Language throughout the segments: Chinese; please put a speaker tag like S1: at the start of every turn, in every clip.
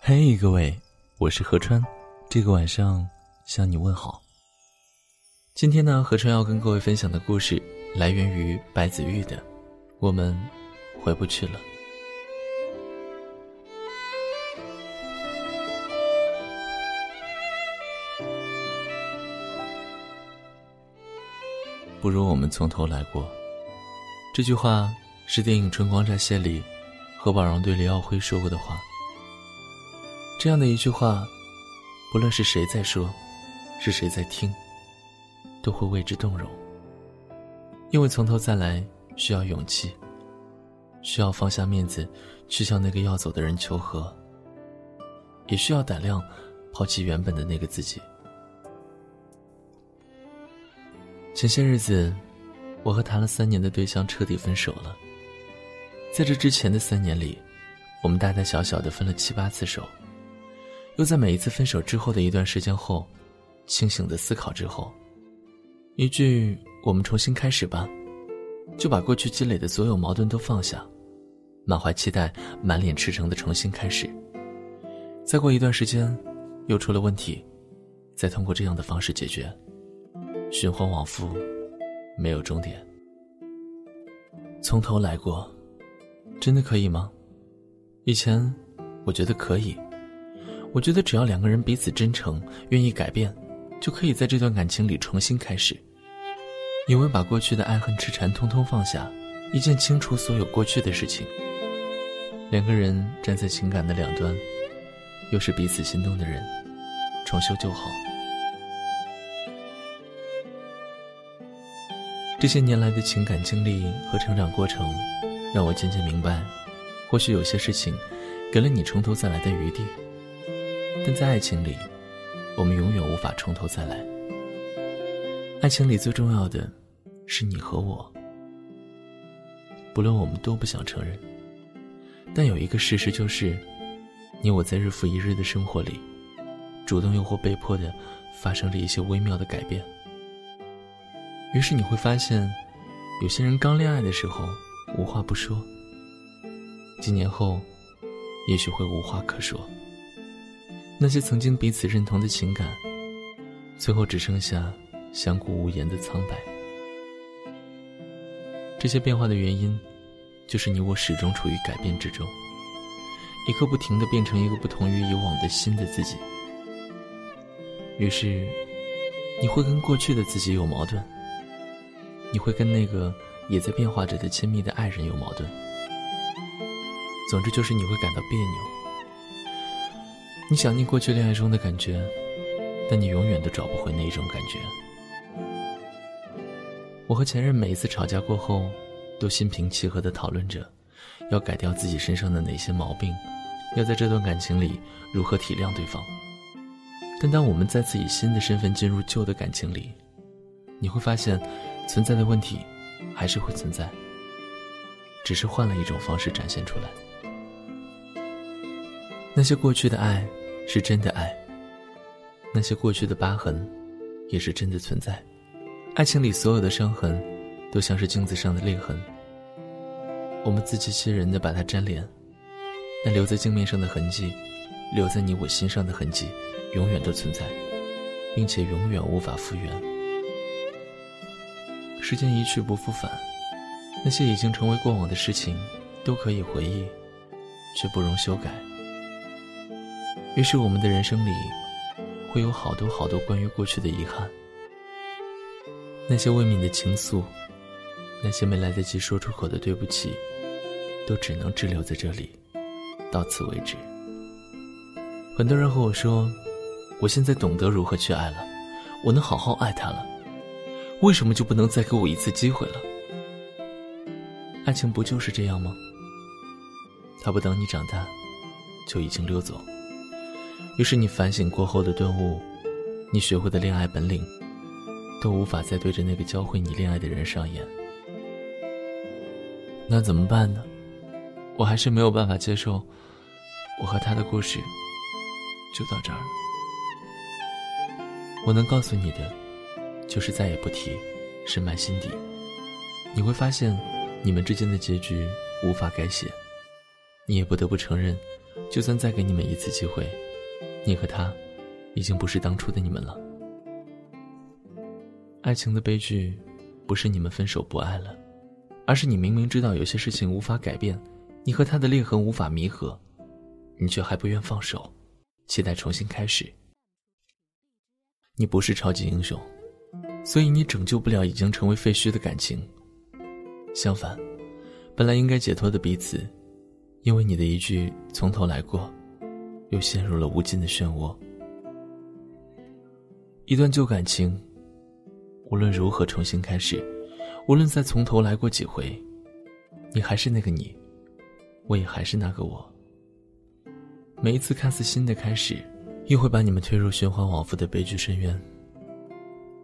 S1: 嘿，各位，我是何川，这个晚上向你问好。今天呢，何川要跟各位分享的故事来源于白子玉的《我们回不去了》。不如我们从头来过。这句话是电影《春光乍泄》里何宝荣对李耀辉说过的话。这样的一句话，不论是谁在说，是谁在听，都会为之动容。因为从头再来需要勇气，需要放下面子去向那个要走的人求和，也需要胆量抛弃原本的那个自己。前些日子，我和谈了三年的对象彻底分手了。在这之前的三年里，我们大大小小的分了七八次手，又在每一次分手之后的一段时间后，清醒的思考之后，一句“我们重新开始吧”，就把过去积累的所有矛盾都放下，满怀期待、满脸赤诚的重新开始。再过一段时间，又出了问题，再通过这样的方式解决。循环往复，没有终点。从头来过，真的可以吗？以前我觉得可以，我觉得只要两个人彼此真诚，愿意改变，就可以在这段感情里重新开始。因为把过去的爱恨痴缠通通放下，一键清除所有过去的事情。两个人站在情感的两端，又是彼此心动的人，重修旧好。这些年来的情感经历和成长过程，让我渐渐明白，或许有些事情，给了你从头再来的余地。但在爱情里，我们永远无法从头再来。爱情里最重要的，是你和我。不论我们多不想承认，但有一个事实就是，你我在日复一日的生活里，主动又或被迫的，发生着一些微妙的改变。于是你会发现，有些人刚恋爱的时候无话不说，几年后，也许会无话可说。那些曾经彼此认同的情感，最后只剩下相顾无言的苍白。这些变化的原因，就是你我始终处于改变之中，一刻不停的变成一个不同于以往的新的自己。于是，你会跟过去的自己有矛盾。你会跟那个也在变化着的亲密的爱人有矛盾。总之就是你会感到别扭。你想念过去恋爱中的感觉，但你永远都找不回那一种感觉。我和前任每一次吵架过后，都心平气和地讨论着，要改掉自己身上的哪些毛病，要在这段感情里如何体谅对方。但当我们再次以新的身份进入旧的感情里，你会发现。存在的问题，还是会存在，只是换了一种方式展现出来。那些过去的爱，是真的爱；那些过去的疤痕，也是真的存在。爱情里所有的伤痕，都像是镜子上的裂痕。我们自欺欺人的把它粘连，那留在镜面上的痕迹，留在你我心上的痕迹，永远都存在，并且永远无法复原。时间一去不复返，那些已经成为过往的事情，都可以回忆，却不容修改。于是，我们的人生里，会有好多好多关于过去的遗憾。那些未泯的情愫，那些没来得及说出口的对不起，都只能滞留在这里，到此为止。很多人和我说，我现在懂得如何去爱了，我能好好爱他了。为什么就不能再给我一次机会了？爱情不就是这样吗？他不等你长大，就已经溜走。于是你反省过后的顿悟，你学会的恋爱本领，都无法再对着那个教会你恋爱的人上演。那怎么办呢？我还是没有办法接受，我和他的故事就到这儿了。我能告诉你的。就是再也不提，深埋心底。你会发现，你们之间的结局无法改写。你也不得不承认，就算再给你们一次机会，你和他，已经不是当初的你们了。爱情的悲剧，不是你们分手不爱了，而是你明明知道有些事情无法改变，你和他的裂痕无法弥合，你却还不愿放手，期待重新开始。你不是超级英雄，所以你拯救不了已经成为废墟的感情。相反，本来应该解脱的彼此，因为你的一句“从头来过”，又陷入了无尽的漩涡。一段旧感情。无论如何重新开始，无论再从头来过几回，你还是那个你，我也还是那个我。每一次看似新的开始，又会把你们推入循环往复的悲剧深渊。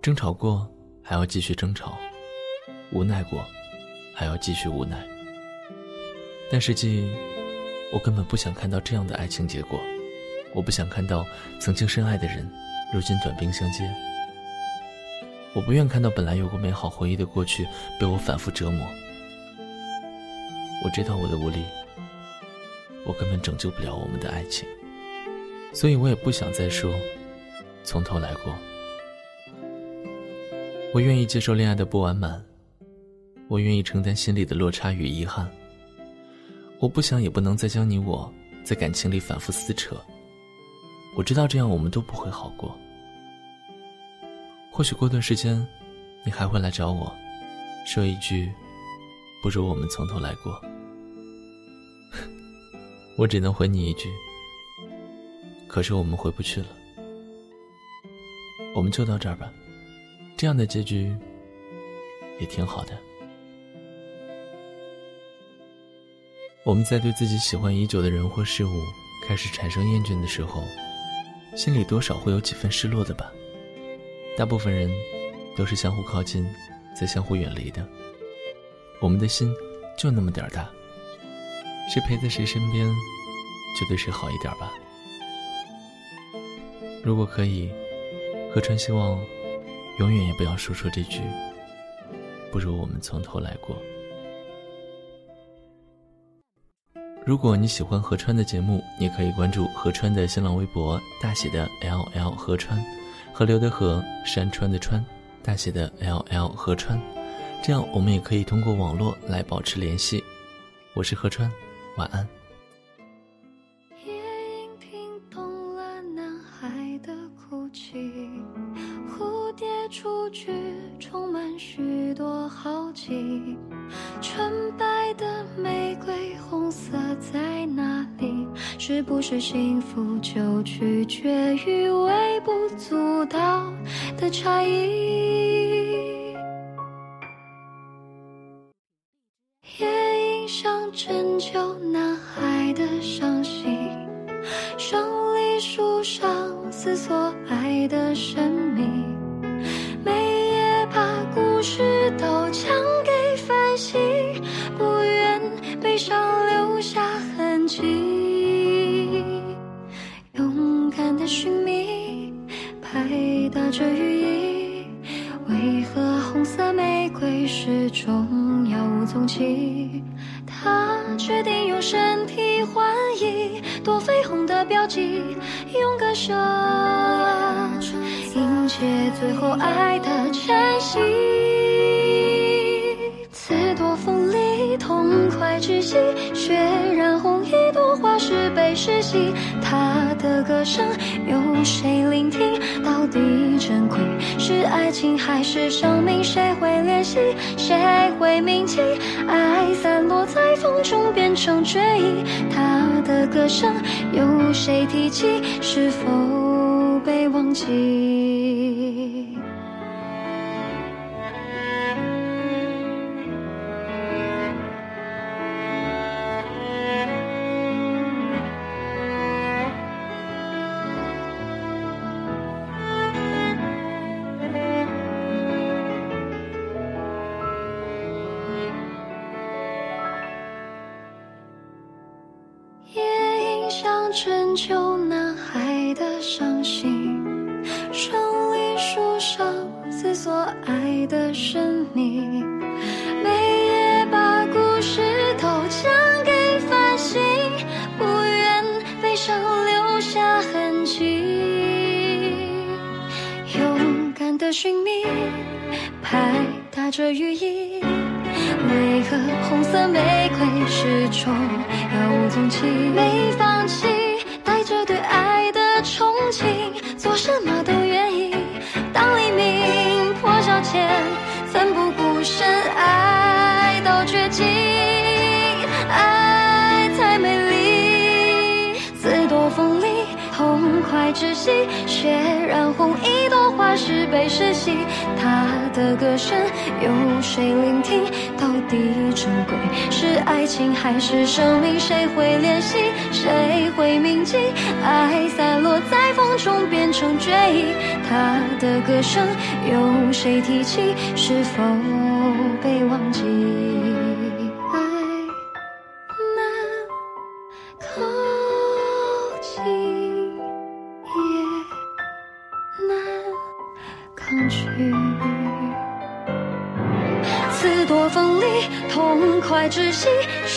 S1: 争吵过，还要继续争吵；无奈过，还要继续无奈。但实际，我根本不想看到这样的爱情结果。我不想看到曾经深爱的人，如今短兵相接。我不愿看到本来有过美好回忆的过去被我反复折磨。我知道我的无力，我根本拯救不了我们的爱情，所以我也不想再说从头来过。我愿意接受恋爱的不完满，我愿意承担心里的落差与遗憾。我不想也不能再将你我在感情里反复撕扯。我知道这样我们都不会好过。或许过段时间，你还会来找我，说一句：“不如我们从头来过。”我只能回你一句：“可是我们回不去了。”我们就到这儿吧，这样的结局也挺好的。我们在对自己喜欢已久的人或事物开始产生厌倦的时候，心里多少会有几分失落的吧。大部分人都是相互靠近，再相互远离的。我们的心就那么点儿大，谁陪在谁身边，就对谁好一点吧。如果可以，何川希望永远也不要说出这句“不如我们从头来过”。如果你喜欢何川的节目，你可以关注何川的新浪微博大写的 L L 何川。河流的河，山川的川，大写的 L L 河川，这样我们也可以通过网络来保持联系。我是河川，晚安。
S2: 雏菊充满许多好奇，纯白的玫瑰，红色在哪里？是不是幸福就取决于微不足道的差异？夜莺想拯救男孩的伤心，胜利树上思索爱的神秘，寻觅，拍打着羽翼，为何红色玫瑰始终杳无踪迹？他决定用身体换一朵绯红的标记，用歌声迎接最后爱的晨曦。风里，痛快窒息，血染红一朵花是被世袭。他的歌声。有谁聆听？到底珍贵是爱情还是生命？谁会怜惜？谁会铭记？爱散落在风中变成追忆。他的歌声有谁提起？是否被忘记？拯救男孩的伤心，胜利树上思所爱的神秘。每夜把故事都讲给繁星，不愿悲伤留下痕迹。勇敢的寻觅，拍打着羽翼。为何红色玫瑰始终杳无踪迹？没放弃，对爱的憧憬，做什么都愿意。当黎明破晓前，快窒息，血染红一朵花是被世袭。他的歌声有谁聆听？到底珍贵是爱情还是生命？谁会怜惜？谁会铭记？爱散落在风中变成追忆。他的歌声有谁提起？是否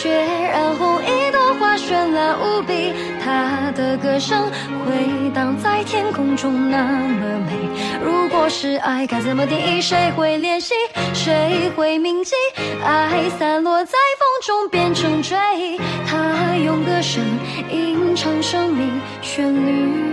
S2: 血染红一朵花，绚烂无比。他的歌声回荡在天空中，那么美。如果是爱，该怎么定义？谁会怜惜？谁会铭记？爱散落在风中，变成追忆。他用歌声吟唱生命旋律。